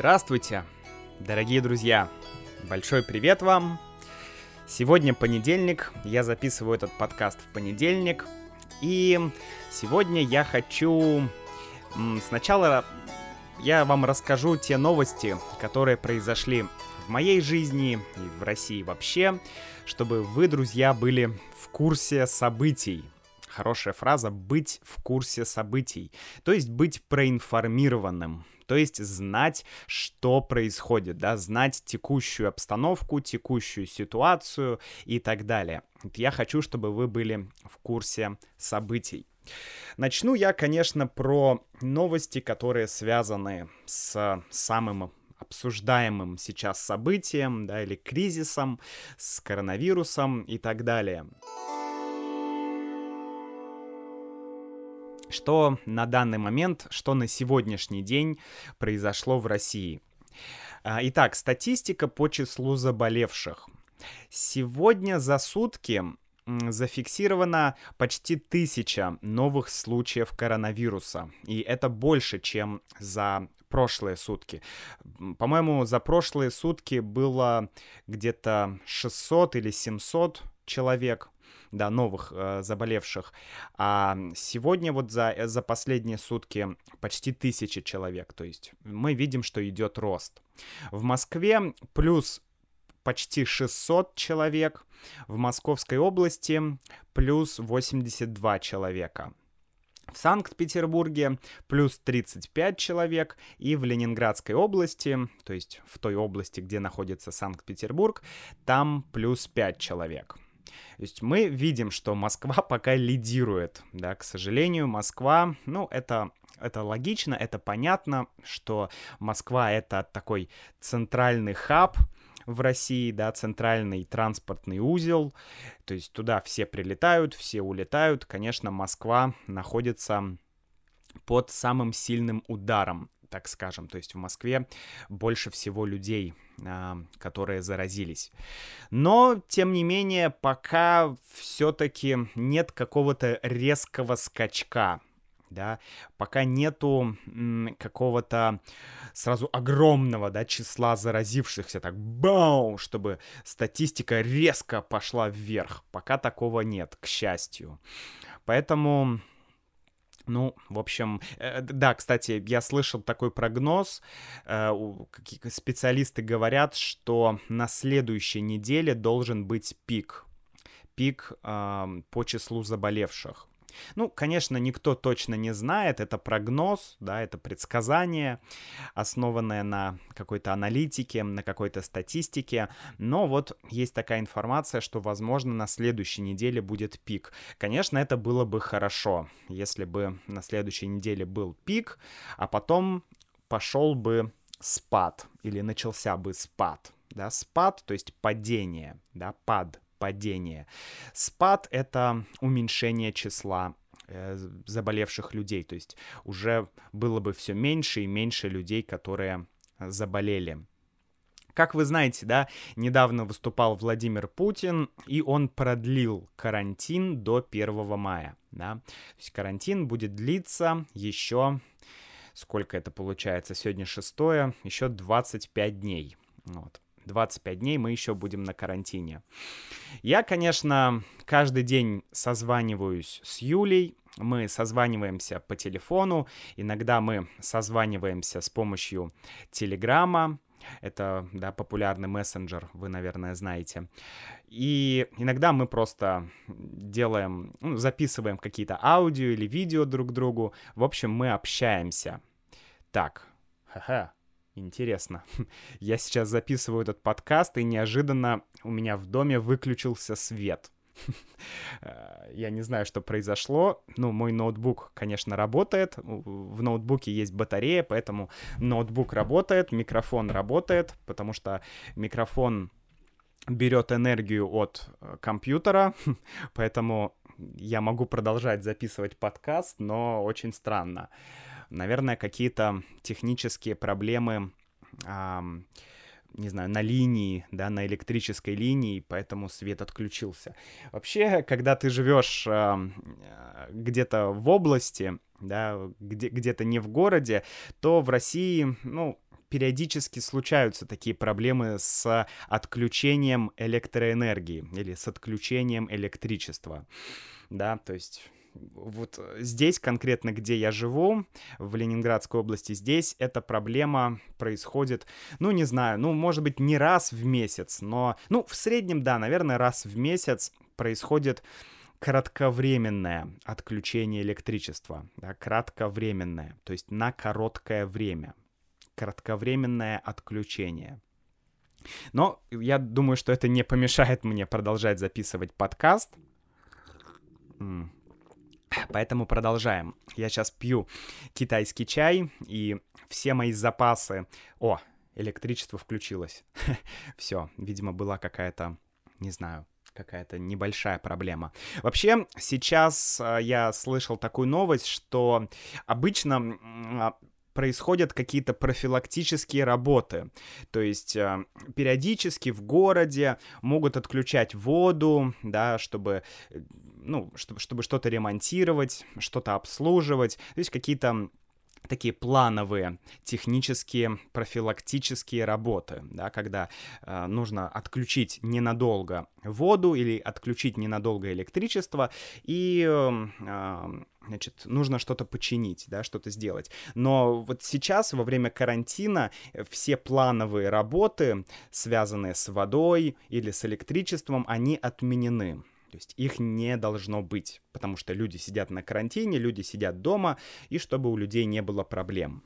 Здравствуйте, дорогие друзья! Большой привет вам! Сегодня понедельник, я записываю этот подкаст в понедельник, и сегодня я хочу сначала я вам расскажу те новости, которые произошли в моей жизни и в России вообще, чтобы вы, друзья, были в курсе событий. Хорошая фраза «быть в курсе событий», то есть быть проинформированным, то есть знать, что происходит, да, знать текущую обстановку, текущую ситуацию и так далее. Я хочу, чтобы вы были в курсе событий. Начну я, конечно, про новости, которые связаны с самым обсуждаемым сейчас событием, да, или кризисом, с коронавирусом и так далее. Что на данный момент, что на сегодняшний день произошло в России? А, итак, статистика по числу заболевших. Сегодня за сутки зафиксировано почти тысяча новых случаев коронавируса. И это больше, чем за прошлые сутки. По-моему, за прошлые сутки было где-то 600 или 700 человек да, новых э, заболевших. А сегодня вот за, э, за последние сутки почти тысяча человек. То есть мы видим, что идет рост. В Москве плюс почти 600 человек, в Московской области плюс 82 человека. В Санкт-Петербурге плюс 35 человек, и в Ленинградской области, то есть в той области, где находится Санкт-Петербург, там плюс 5 человек. То есть мы видим, что Москва пока лидирует, да, к сожалению, Москва, ну, это это логично, это понятно, что Москва это такой центральный хаб в России, да, центральный транспортный узел, то есть туда все прилетают, все улетают, конечно, Москва находится под самым сильным ударом так скажем. То есть в Москве больше всего людей, а, которые заразились. Но, тем не менее, пока все-таки нет какого-то резкого скачка да, пока нету какого-то сразу огромного, да, числа заразившихся, так, бау, чтобы статистика резко пошла вверх, пока такого нет, к счастью. Поэтому ну, в общем, э, да, кстати, я слышал такой прогноз. Э, специалисты говорят, что на следующей неделе должен быть пик. Пик по числу заболевших. Ну, конечно, никто точно не знает, это прогноз, да, это предсказание, основанное на какой-то аналитике, на какой-то статистике, но вот есть такая информация, что, возможно, на следующей неделе будет пик. Конечно, это было бы хорошо, если бы на следующей неделе был пик, а потом пошел бы спад или начался бы спад, да, спад, то есть падение, да, пад, падение. Спад — это уменьшение числа э, заболевших людей, то есть уже было бы все меньше и меньше людей, которые заболели. Как вы знаете, да, недавно выступал Владимир Путин, и он продлил карантин до 1 мая, да. То есть карантин будет длиться еще, сколько это получается, сегодня 6, еще 25 дней, вот. 25 дней мы еще будем на карантине. Я, конечно, каждый день созваниваюсь с Юлей, мы созваниваемся по телефону, иногда мы созваниваемся с помощью Телеграма, это, да, популярный мессенджер, вы, наверное, знаете. И иногда мы просто делаем, ну, записываем какие-то аудио или видео друг другу. В общем, мы общаемся. Так, ха-ха, Интересно. Я сейчас записываю этот подкаст, и неожиданно у меня в доме выключился свет. Я не знаю, что произошло. Ну, мой ноутбук, конечно, работает. В ноутбуке есть батарея, поэтому ноутбук работает, микрофон работает, потому что микрофон берет энергию от э, компьютера, поэтому я могу продолжать записывать подкаст, но очень странно. Наверное, какие-то технические проблемы, эм, не знаю, на линии, да, на электрической линии, поэтому свет отключился. Вообще, когда ты живешь э, где-то в области, да, где, где-то не в городе, то в России, ну, периодически случаются такие проблемы с отключением электроэнергии или с отключением электричества. Да, то есть вот здесь конкретно, где я живу, в Ленинградской области, здесь эта проблема происходит, ну, не знаю, ну, может быть, не раз в месяц, но, ну, в среднем, да, наверное, раз в месяц происходит кратковременное отключение электричества, да, кратковременное, то есть на короткое время, кратковременное отключение. Но я думаю, что это не помешает мне продолжать записывать подкаст. Поэтому продолжаем. Я сейчас пью китайский чай, и все мои запасы... О, электричество включилось. Все, видимо, была какая-то, не знаю, какая-то небольшая проблема. Вообще, сейчас э, я слышал такую новость, что обычно а, происходят какие-то профилактические работы. То есть э, периодически в городе могут отключать воду, да, чтобы, э, ну, чтобы, чтобы что-то ремонтировать, что-то обслуживать. То есть какие-то такие плановые технические профилактические работы, да, когда э, нужно отключить ненадолго воду или отключить ненадолго электричество и э, э, значит, нужно что-то починить, да, что-то сделать. Но вот сейчас, во время карантина, все плановые работы, связанные с водой или с электричеством, они отменены. То есть их не должно быть, потому что люди сидят на карантине, люди сидят дома, и чтобы у людей не было проблем.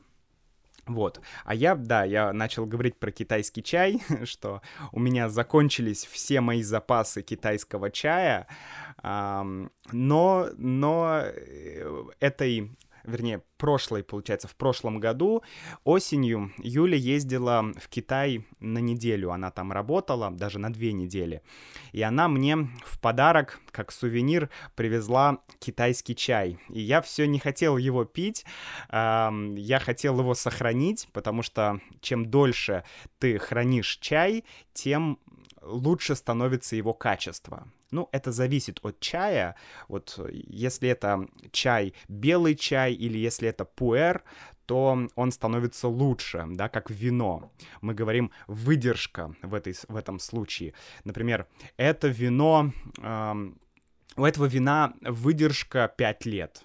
Вот. А я, да, я начал говорить про китайский чай, что у меня закончились все мои запасы китайского чая, но, но э, этой вернее, прошлой, получается, в прошлом году осенью Юля ездила в Китай на неделю. Она там работала, даже на две недели. И она мне в подарок, как сувенир, привезла китайский чай. И я все не хотел его пить, я хотел его сохранить, потому что чем дольше ты хранишь чай, тем лучше становится его качество. Ну, это зависит от чая. Вот если это чай, белый чай или если это пуэр, то он становится лучше, да, как вино. Мы говорим выдержка в, этой, в этом случае. Например, это вино, э, у этого вина выдержка 5 лет.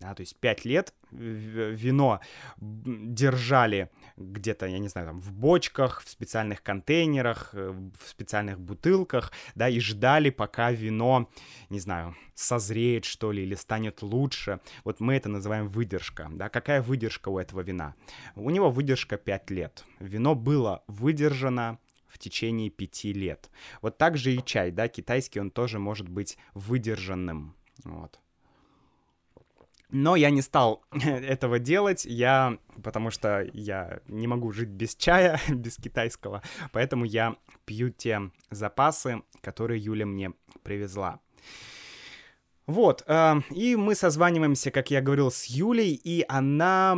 Да, то есть 5 лет вино держали где-то, я не знаю, там, в бочках, в специальных контейнерах, э, в специальных бутылках, да, и ждали, пока вино, не знаю, созреет, что ли, или станет лучше. Вот мы это называем выдержка, да. Какая выдержка у этого вина? У него выдержка 5 лет. Вино было выдержано в течение пяти лет. Вот так же и чай, да, китайский, он тоже может быть выдержанным, вот. Но я не стал этого делать, я, потому что я не могу жить без чая, без китайского, поэтому я пью те запасы, которые Юля мне привезла. Вот, э, и мы созваниваемся, как я говорил, с Юлей, и она,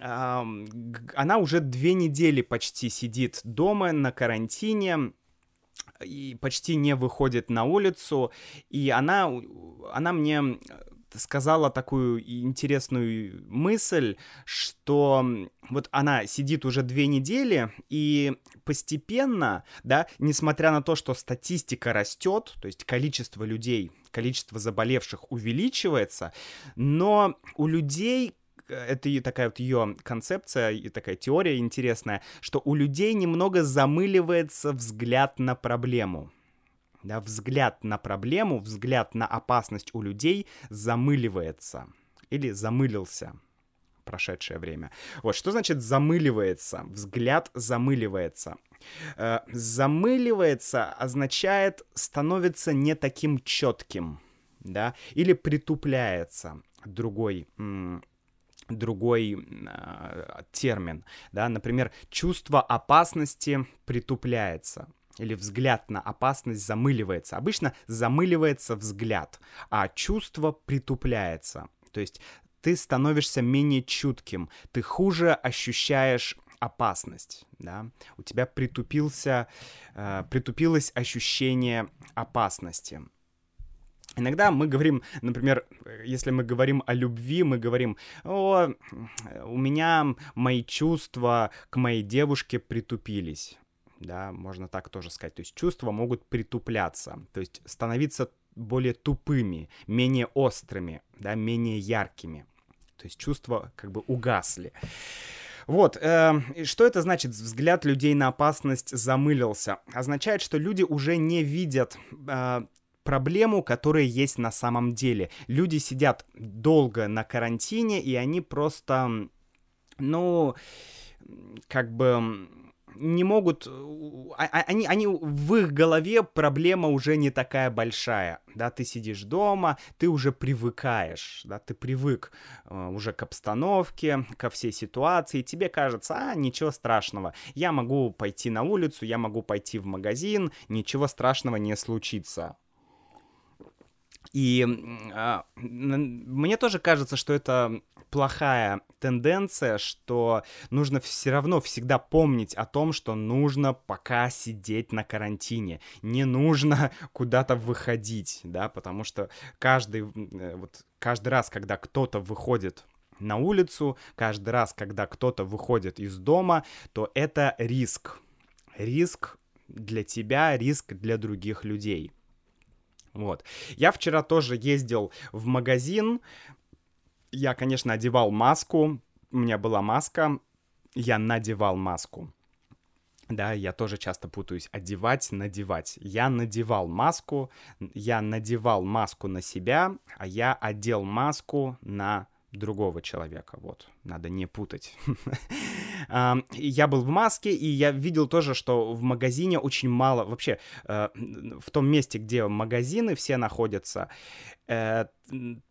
э, она уже две недели почти сидит дома на карантине, и почти не выходит на улицу, и она, она мне сказала такую интересную мысль, что вот она сидит уже две недели, и постепенно, да, несмотря на то, что статистика растет, то есть количество людей, количество заболевших увеличивается, но у людей это и такая вот ее концепция и такая теория интересная, что у людей немного замыливается взгляд на проблему да, взгляд на проблему, взгляд на опасность у людей замыливается или замылился прошедшее время. Вот, что значит замыливается? Взгляд замыливается. Э, замыливается означает становится не таким четким, да, или притупляется. Другой другой э, термин, да, например, чувство опасности притупляется или взгляд на опасность замыливается. Обычно замыливается взгляд, а чувство притупляется. То есть ты становишься менее чутким, ты хуже ощущаешь опасность, да, у тебя притупился, э, притупилось ощущение опасности. Иногда мы говорим, например, если мы говорим о любви, мы говорим, о, у меня мои чувства к моей девушке притупились. Да, можно так тоже сказать. То есть чувства могут притупляться, то есть становиться более тупыми, менее острыми, да, менее яркими. То есть чувства как бы угасли. Вот, э, что это значит? Взгляд людей на опасность замылился. Означает, что люди уже не видят э, проблему, которая есть на самом деле. Люди сидят долго на карантине, и они просто, ну, как бы не могут... А, а, они, они, в их голове проблема уже не такая большая, да, ты сидишь дома, ты уже привыкаешь, да, ты привык э, уже к обстановке, ко всей ситуации, тебе кажется, а, ничего страшного, я могу пойти на улицу, я могу пойти в магазин, ничего страшного не случится. И а, мне тоже кажется, что это плохая тенденция, что нужно все равно всегда помнить о том, что нужно пока сидеть на карантине, не нужно куда-то выходить, да, потому что каждый, э, вот, каждый раз, когда кто-то выходит на улицу, каждый раз, когда кто-то выходит из дома, то это риск. Риск для тебя, риск для других людей. Вот. Я вчера тоже ездил в магазин. Я, конечно, одевал маску. У меня была маска. Я надевал маску. Да, я тоже часто путаюсь. Одевать, надевать. Я надевал маску, я надевал маску на себя, а я одел маску на другого человека. Вот, надо не путать. Я был в маске, и я видел тоже, что в магазине очень мало, вообще, э, в том месте, где магазины все находятся, э,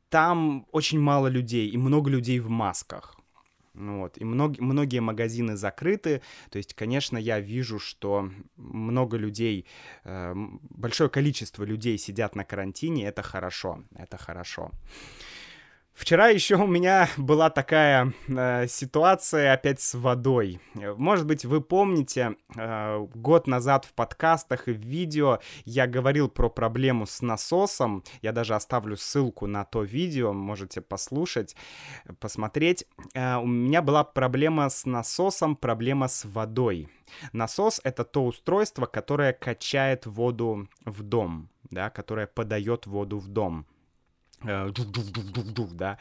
там очень мало людей, и много людей в масках. Вот. И мног, многие магазины закрыты. То есть, конечно, я вижу, что много людей, э, большое количество людей сидят на карантине. Это хорошо. Это хорошо. Вчера еще у меня была такая э, ситуация опять с водой. Может быть, вы помните, э, год назад в подкастах и в видео я говорил про проблему с насосом. Я даже оставлю ссылку на то видео, можете послушать, посмотреть. Э, у меня была проблема с насосом, проблема с водой. Насос — это то устройство, которое качает воду в дом, да, которое подает воду в дом. Э, да.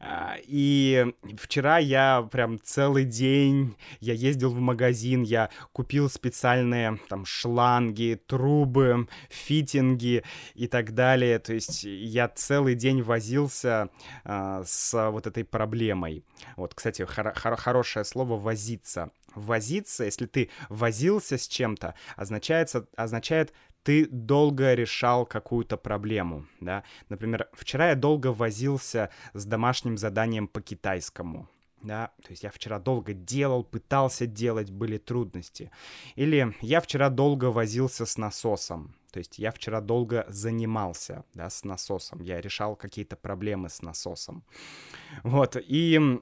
А, и вчера я прям целый день, я ездил в магазин, я купил специальные там шланги, трубы, фитинги и так далее. То есть я целый день возился а, с вот этой проблемой. Вот, кстати, хор- хор- хорошее слово «возиться». Возиться, если ты возился с чем-то, означает, означает ты долго решал какую-то проблему, да. Например, вчера я долго возился с домашним заданием по китайскому, да, то есть я вчера долго делал, пытался делать, были трудности. Или я вчера долго возился с насосом, то есть я вчера долго занимался, да, с насосом, я решал какие-то проблемы с насосом. Вот, и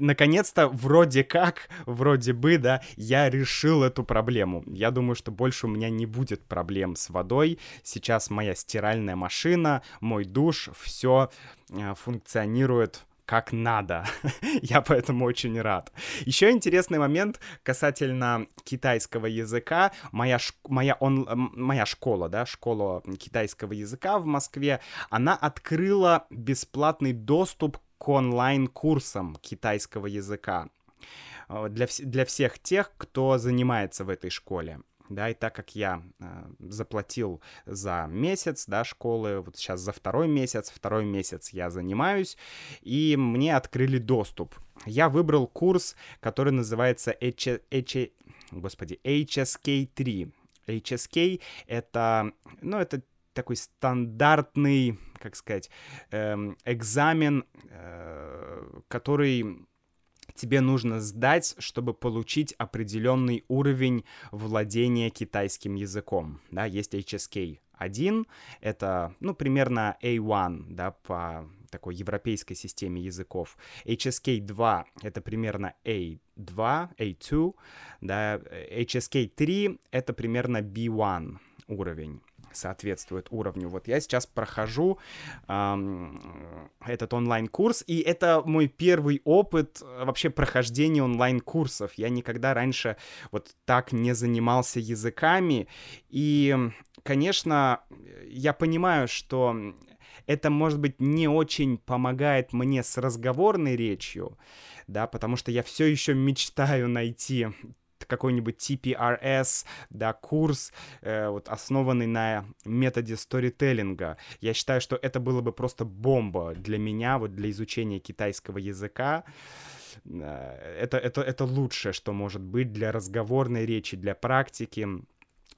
наконец-то, вроде как, вроде бы, да, я решил эту проблему. Я думаю, что больше у меня не будет проблем с водой. Сейчас моя стиральная машина, мой душ, все а, функционирует как надо. Я поэтому очень рад. Еще интересный момент касательно китайского языка. Моя, ш... моя, он... моя школа, да, школа китайского языка в Москве, она открыла бесплатный доступ к онлайн-курсам китайского языка э, для, вс- для всех тех, кто занимается в этой школе да, и так как я э, заплатил за месяц, да, школы, вот сейчас за второй месяц, второй месяц я занимаюсь, и мне открыли доступ. Я выбрал курс, который называется H... H... Господи, HSK3. HSK — это, ну, это такой стандартный, как сказать, эм, экзамен, э, который тебе нужно сдать, чтобы получить определенный уровень владения китайским языком. Да, есть HSK 1, это, ну, примерно A1, да, по такой европейской системе языков. HSK 2 — это примерно A2, A2, да, HSK 3 — это примерно B1 уровень. Соответствует уровню. Вот я сейчас прохожу эм, этот онлайн-курс, и это мой первый опыт э, вообще прохождения онлайн-курсов. Я никогда раньше вот так не занимался языками, и, конечно, я понимаю, что это, может быть, не очень помогает мне с разговорной речью, да, потому что я все еще мечтаю найти какой-нибудь TPRS, да, курс, э, вот, основанный на методе сторителлинга. Я считаю, что это было бы просто бомба для меня, вот для изучения китайского языка. Э, это, это, это лучшее, что может быть для разговорной речи, для практики.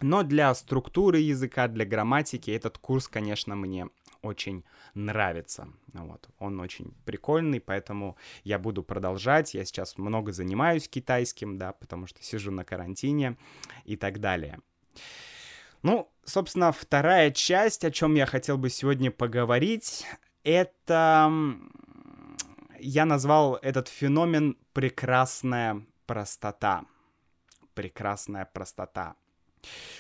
Но для структуры языка, для грамматики этот курс, конечно, мне очень нравится. Вот. Он очень прикольный, поэтому я буду продолжать. Я сейчас много занимаюсь китайским, да, потому что сижу на карантине и так далее. Ну, собственно, вторая часть, о чем я хотел бы сегодня поговорить, это я назвал этот феномен прекрасная простота. Прекрасная простота.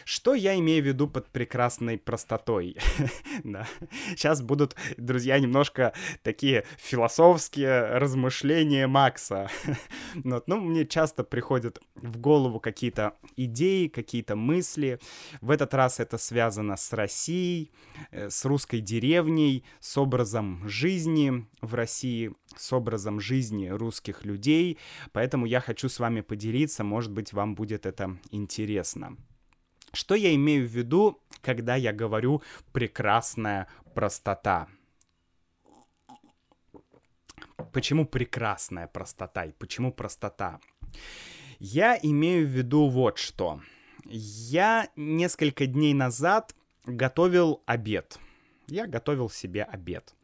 Что я имею в виду под прекрасной простотой? да. Сейчас будут, друзья, немножко такие философские размышления Макса. вот. Ну, мне часто приходят в голову какие-то идеи, какие-то мысли. В этот раз это связано с Россией, э, с русской деревней, с образом жизни в России, с образом жизни русских людей. Поэтому я хочу с вами поделиться, может быть, вам будет это интересно. Что я имею в виду, когда я говорю прекрасная простота? Почему прекрасная простота и почему простота? Я имею в виду вот что. Я несколько дней назад готовил обед. Я готовил себе обед.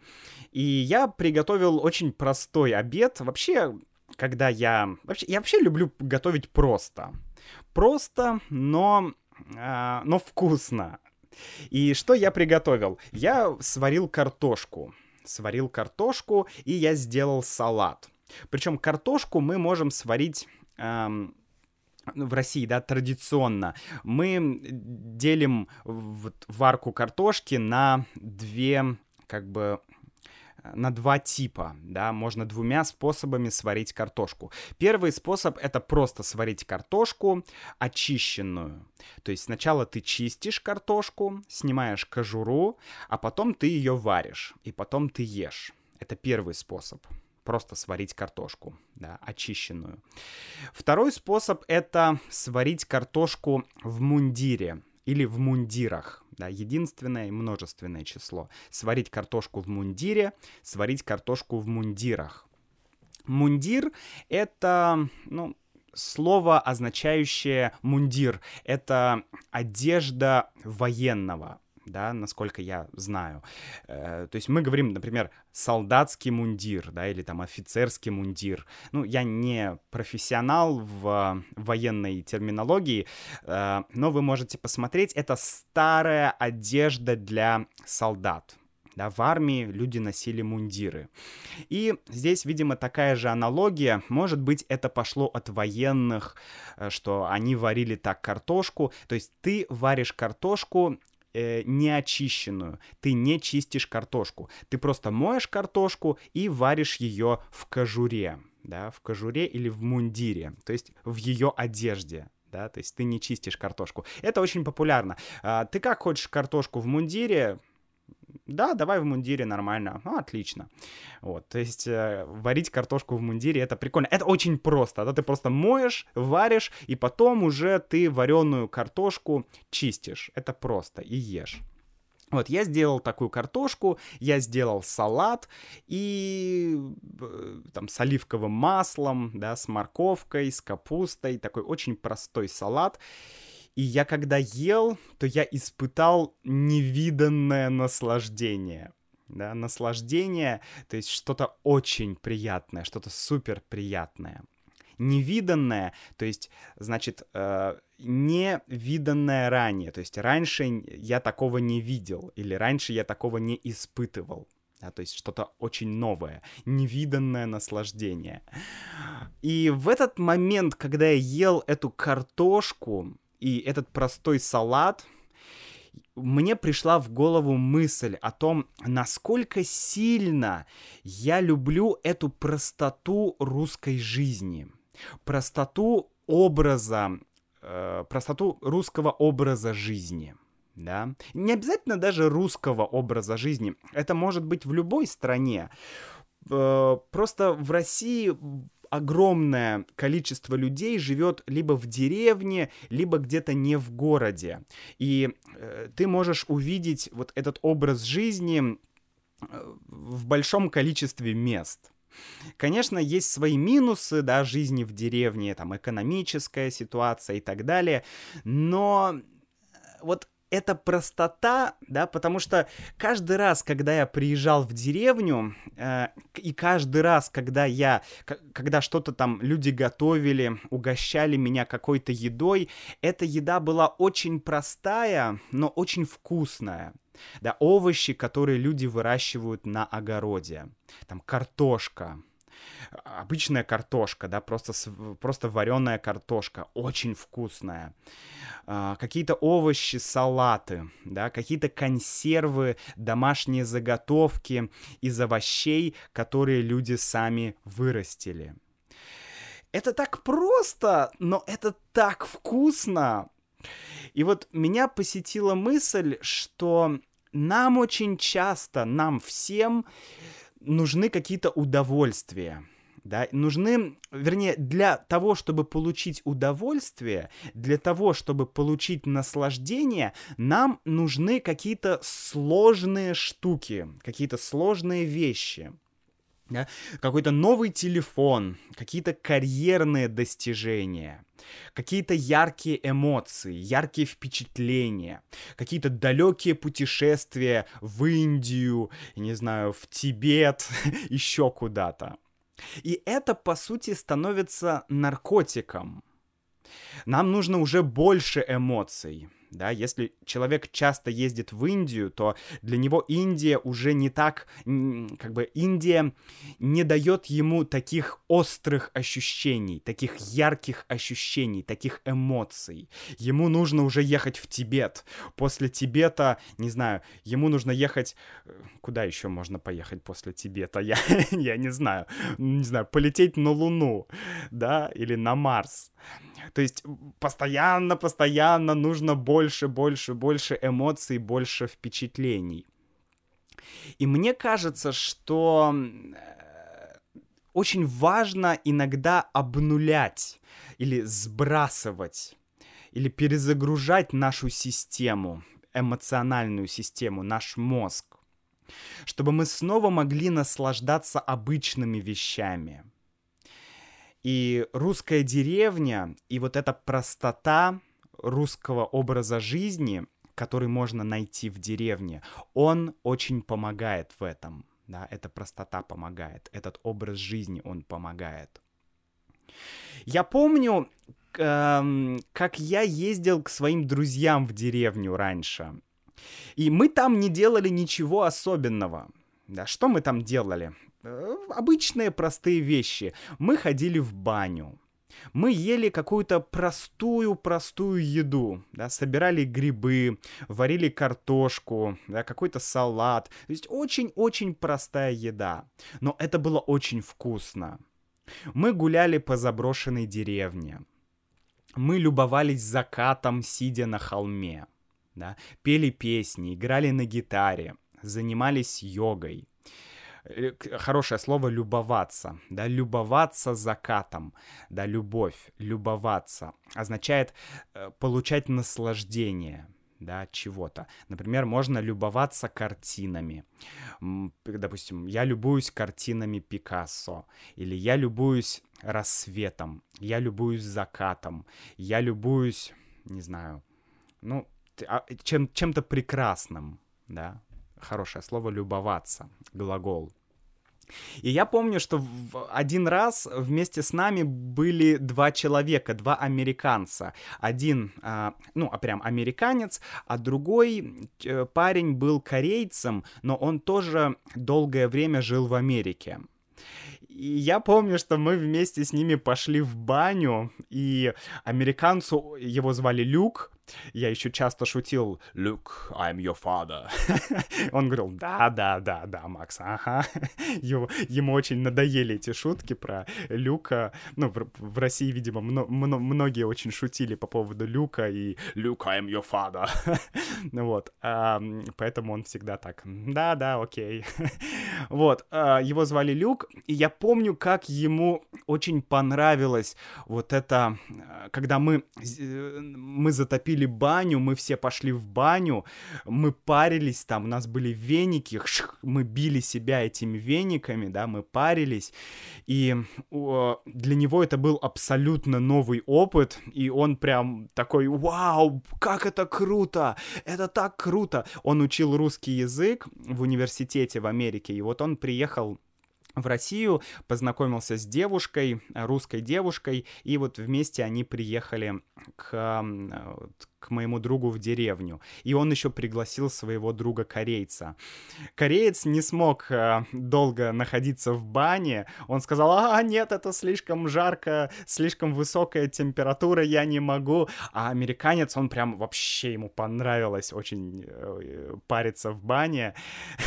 И я приготовил очень простой обед. Вообще, когда я... Вообще, я вообще люблю готовить просто. Просто, но а, но вкусно. И что я приготовил? Я сварил картошку. Сварил картошку, и я сделал салат. Причем картошку мы можем сварить... Эм, в России, да, традиционно, мы делим вот варку картошки на две, как бы, на два типа, да, можно двумя способами сварить картошку. Первый способ это просто сварить картошку очищенную. То есть сначала ты чистишь картошку, снимаешь кожуру, а потом ты ее варишь, и потом ты ешь. Это первый способ просто сварить картошку, да, очищенную. Второй способ это сварить картошку в мундире или в мундирах да, единственное и множественное число. Сварить картошку в мундире, сварить картошку в мундирах. Мундир — это, ну, слово, означающее мундир. Это одежда военного, да, насколько я знаю. Э, то есть мы говорим, например, солдатский мундир, да, или там офицерский мундир. Ну, я не профессионал в военной терминологии, э, но вы можете посмотреть, это старая одежда для солдат. Да, в армии люди носили мундиры. И здесь, видимо, такая же аналогия. Может быть, это пошло от военных, э, что они варили так картошку. То есть ты варишь картошку э, неочищенную. Ты не чистишь картошку. Ты просто моешь картошку и варишь ее в кожуре, да, в кожуре или в мундире, то есть в ее одежде. Да, то есть ты не чистишь картошку. Это очень популярно. А, ты как хочешь картошку в мундире? Да, давай в мундире нормально. Ну, отлично. Вот, то есть э, варить картошку в мундире это прикольно. Это очень просто. Да, ты просто моешь, варишь, и потом уже ты вареную картошку чистишь. Это просто и ешь. Вот, я сделал такую картошку, я сделал салат и э, там с оливковым маслом, да, с морковкой, с капустой, такой очень простой салат. И я когда ел, то я испытал невиданное наслаждение. Да, наслаждение, то есть что-то очень приятное, что-то супер приятное. Невиданное, то есть, значит, э, невиданное ранее. То есть раньше я такого не видел, или раньше я такого не испытывал. Да, то есть что-то очень новое, невиданное наслаждение. И в этот момент, когда я ел эту картошку, и этот простой салат, мне пришла в голову мысль о том, насколько сильно я люблю эту простоту русской жизни, простоту образа, э, простоту русского образа жизни. Да? Не обязательно даже русского образа жизни. Это может быть в любой стране. Э, просто в России огромное количество людей живет либо в деревне, либо где-то не в городе. И э, ты можешь увидеть вот этот образ жизни э, в большом количестве мест. Конечно, есть свои минусы, да, жизни в деревне, там, экономическая ситуация и так далее, но вот эта простота, да, потому что каждый раз, когда я приезжал в деревню, э, и каждый раз, когда я, когда что-то там люди готовили, угощали меня какой-то едой, эта еда была очень простая, но очень вкусная. Да, овощи, которые люди выращивают на огороде. Там картошка, обычная картошка, да, просто, просто вареная картошка, очень вкусная. А, какие-то овощи, салаты, да, какие-то консервы, домашние заготовки из овощей, которые люди сами вырастили. Это так просто, но это так вкусно. И вот меня посетила мысль, что нам очень часто, нам всем нужны какие-то удовольствия. Да, нужны, вернее, для того, чтобы получить удовольствие, для того, чтобы получить наслаждение, нам нужны какие-то сложные штуки, какие-то сложные вещи. Да? Какой-то новый телефон, какие-то карьерные достижения, какие-то яркие эмоции, яркие впечатления, какие-то далекие путешествия в Индию, не знаю, в Тибет, еще куда-то. И это, по сути, становится наркотиком. Нам нужно уже больше эмоций да, если человек часто ездит в Индию, то для него Индия уже не так, как бы Индия не дает ему таких острых ощущений, таких ярких ощущений, таких эмоций. Ему нужно уже ехать в Тибет. После Тибета, не знаю, ему нужно ехать... Э, куда еще можно поехать после Тибета? Я, я не знаю. Не знаю, полететь на Луну, да, или на Марс. То есть постоянно, постоянно нужно больше, больше, больше эмоций, больше впечатлений. И мне кажется, что э, очень важно иногда обнулять или сбрасывать или перезагружать нашу систему, эмоциональную систему, наш мозг, чтобы мы снова могли наслаждаться обычными вещами – и русская деревня, и вот эта простота русского образа жизни, который можно найти в деревне, он очень помогает в этом. Да, эта простота помогает, этот образ жизни он помогает. Я помню, э, как я ездил к своим друзьям в деревню раньше. И мы там не делали ничего особенного. Да, что мы там делали? Э, обычные простые вещи. Мы ходили в баню. Мы ели какую-то простую-простую еду, да, собирали грибы, варили картошку, да, какой-то салат. То есть очень-очень простая еда. Но это было очень вкусно. Мы гуляли по заброшенной деревне. Мы любовались закатом, сидя на холме. Да, пели песни, играли на гитаре, занимались йогой. Хорошее слово любоваться, да, любоваться закатом, да, любовь, любоваться означает э, получать наслаждение, да, чего-то. Например, можно любоваться картинами. Допустим, я любуюсь картинами Пикассо, или я любуюсь рассветом, я любуюсь закатом, я любуюсь, не знаю, ну, а, чем, чем-то прекрасным, да, хорошее слово любоваться, глагол. И я помню, что один раз вместе с нами были два человека, два американца. Один, а, ну, а прям американец, а другой э, парень был корейцем, но он тоже долгое время жил в Америке. И я помню, что мы вместе с ними пошли в баню, и американцу, его звали Люк, я еще часто шутил «Luke, I'm your father». Он говорил «Да, да, да, да, Макс, ага». Ему, ему очень надоели эти шутки про Люка. Ну, в, в России, видимо, мно, мно, многие очень шутили по поводу Люка и «Luke, I'm your father». вот, а, поэтому он всегда так «Да, да, окей». вот, а, его звали Люк, и я помню, как ему очень понравилось вот это, когда мы, э, мы затопили баню, мы все пошли в баню, мы парились там, у нас были веники, мы били себя этими вениками, да, мы парились, и для него это был абсолютно новый опыт, и он прям такой, вау, как это круто, это так круто. Он учил русский язык в университете в Америке, и вот он приехал в Россию, познакомился с девушкой, русской девушкой, и вот вместе они приехали к, к моему другу в деревню. И он еще пригласил своего друга-корейца. Кореец не смог э, долго находиться в бане. Он сказал, а, нет, это слишком жарко, слишком высокая температура, я не могу. А американец, он прям вообще ему понравилось очень э, париться в бане.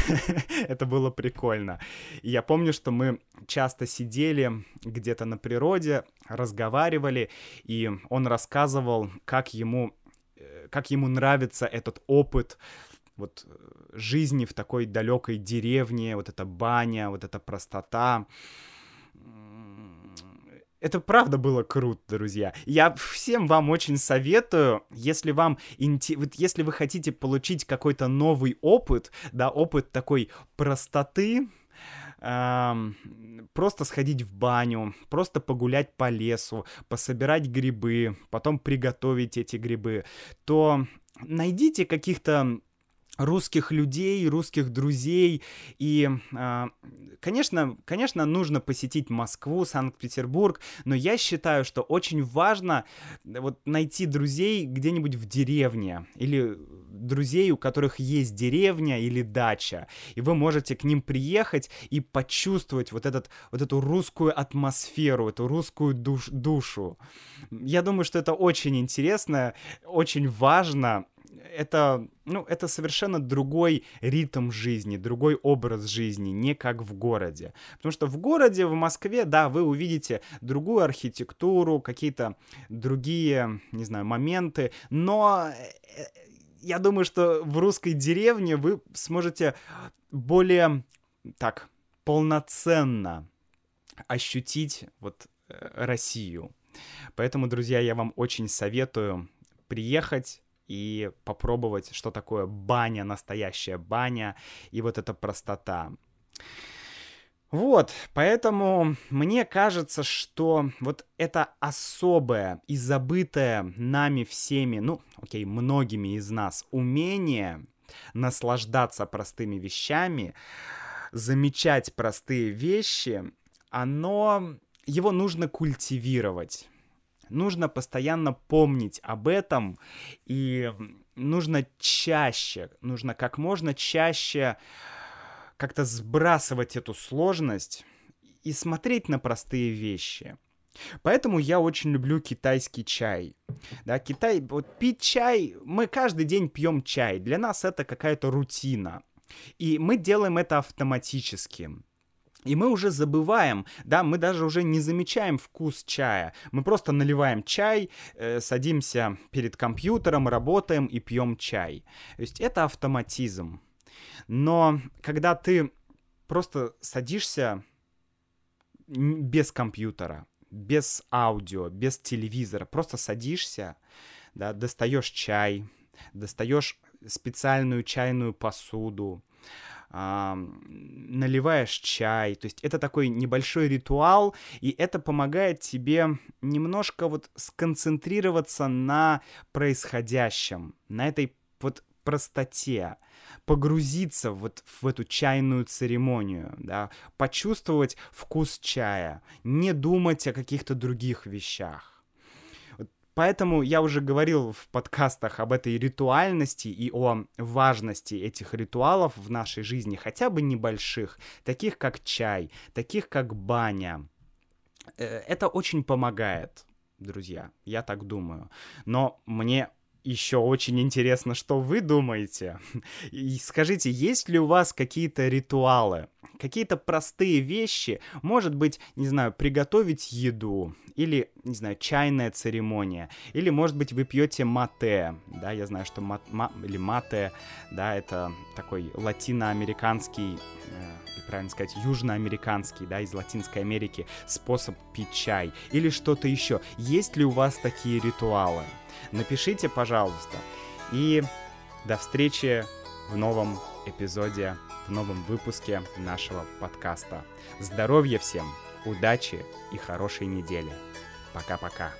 это было прикольно. И я помню, что мы часто сидели где-то на природе, разговаривали, и он рассказывал, как ему как ему нравится этот опыт вот жизни в такой далекой деревне, вот эта баня, вот эта простота. Это правда было круто, друзья. Я всем вам очень советую, если вам, вот если вы хотите получить какой-то новый опыт, да, опыт такой простоты, просто сходить в баню, просто погулять по лесу, пособирать грибы, потом приготовить эти грибы, то найдите каких-то русских людей, русских друзей. И, а, конечно, конечно, нужно посетить Москву, Санкт-Петербург, но я считаю, что очень важно вот найти друзей где-нибудь в деревне или друзей, у которых есть деревня или дача, и вы можете к ним приехать и почувствовать вот, этот, вот эту русскую атмосферу, эту русскую душ, душу. Я думаю, что это очень интересно, очень важно, это, ну, это совершенно другой ритм жизни, другой образ жизни, не как в городе. Потому что в городе, в Москве, да, вы увидите другую архитектуру, какие-то другие, не знаю, моменты, но э, я думаю, что в русской деревне вы сможете более, так, полноценно ощутить вот э, Россию. Поэтому, друзья, я вам очень советую приехать, и попробовать, что такое баня, настоящая баня, и вот эта простота. Вот, поэтому мне кажется, что вот это особое и забытое нами всеми, ну, окей, многими из нас умение наслаждаться простыми вещами, замечать простые вещи, оно, его нужно культивировать нужно постоянно помнить об этом, и нужно чаще, нужно как можно чаще как-то сбрасывать эту сложность и смотреть на простые вещи. Поэтому я очень люблю китайский чай. Да, Китай, вот пить чай, мы каждый день пьем чай. Для нас это какая-то рутина. И мы делаем это автоматически. И мы уже забываем, да, мы даже уже не замечаем вкус чая. Мы просто наливаем чай, э, садимся перед компьютером, работаем и пьем чай. То есть это автоматизм. Но когда ты просто садишься без компьютера, без аудио, без телевизора, просто садишься, да, достаешь чай, достаешь специальную чайную посуду, а, наливаешь чай. То есть это такой небольшой ритуал, и это помогает тебе немножко вот сконцентрироваться на происходящем, на этой вот простоте, погрузиться вот в эту чайную церемонию, да, почувствовать вкус чая, не думать о каких-то других вещах. Поэтому я уже говорил в подкастах об этой ритуальности и о важности этих ритуалов в нашей жизни, хотя бы небольших, таких как чай, таких как баня. Э, это очень помогает, друзья, я так думаю. Но мне еще очень интересно, что вы думаете. И скажите, есть ли у вас какие-то ритуалы, какие-то простые вещи, может быть, не знаю, приготовить еду, или, не знаю, чайная церемония, или, может быть, вы пьете мате, да, я знаю, что мат, ма, или мате, да, это такой латиноамериканский, э, правильно сказать, южноамериканский, да, из Латинской Америки способ пить чай, или что-то еще. Есть ли у вас такие ритуалы? Напишите, пожалуйста. И до встречи в новом эпизоде, в новом выпуске нашего подкаста. Здоровья всем, удачи и хорошей недели. Пока-пока.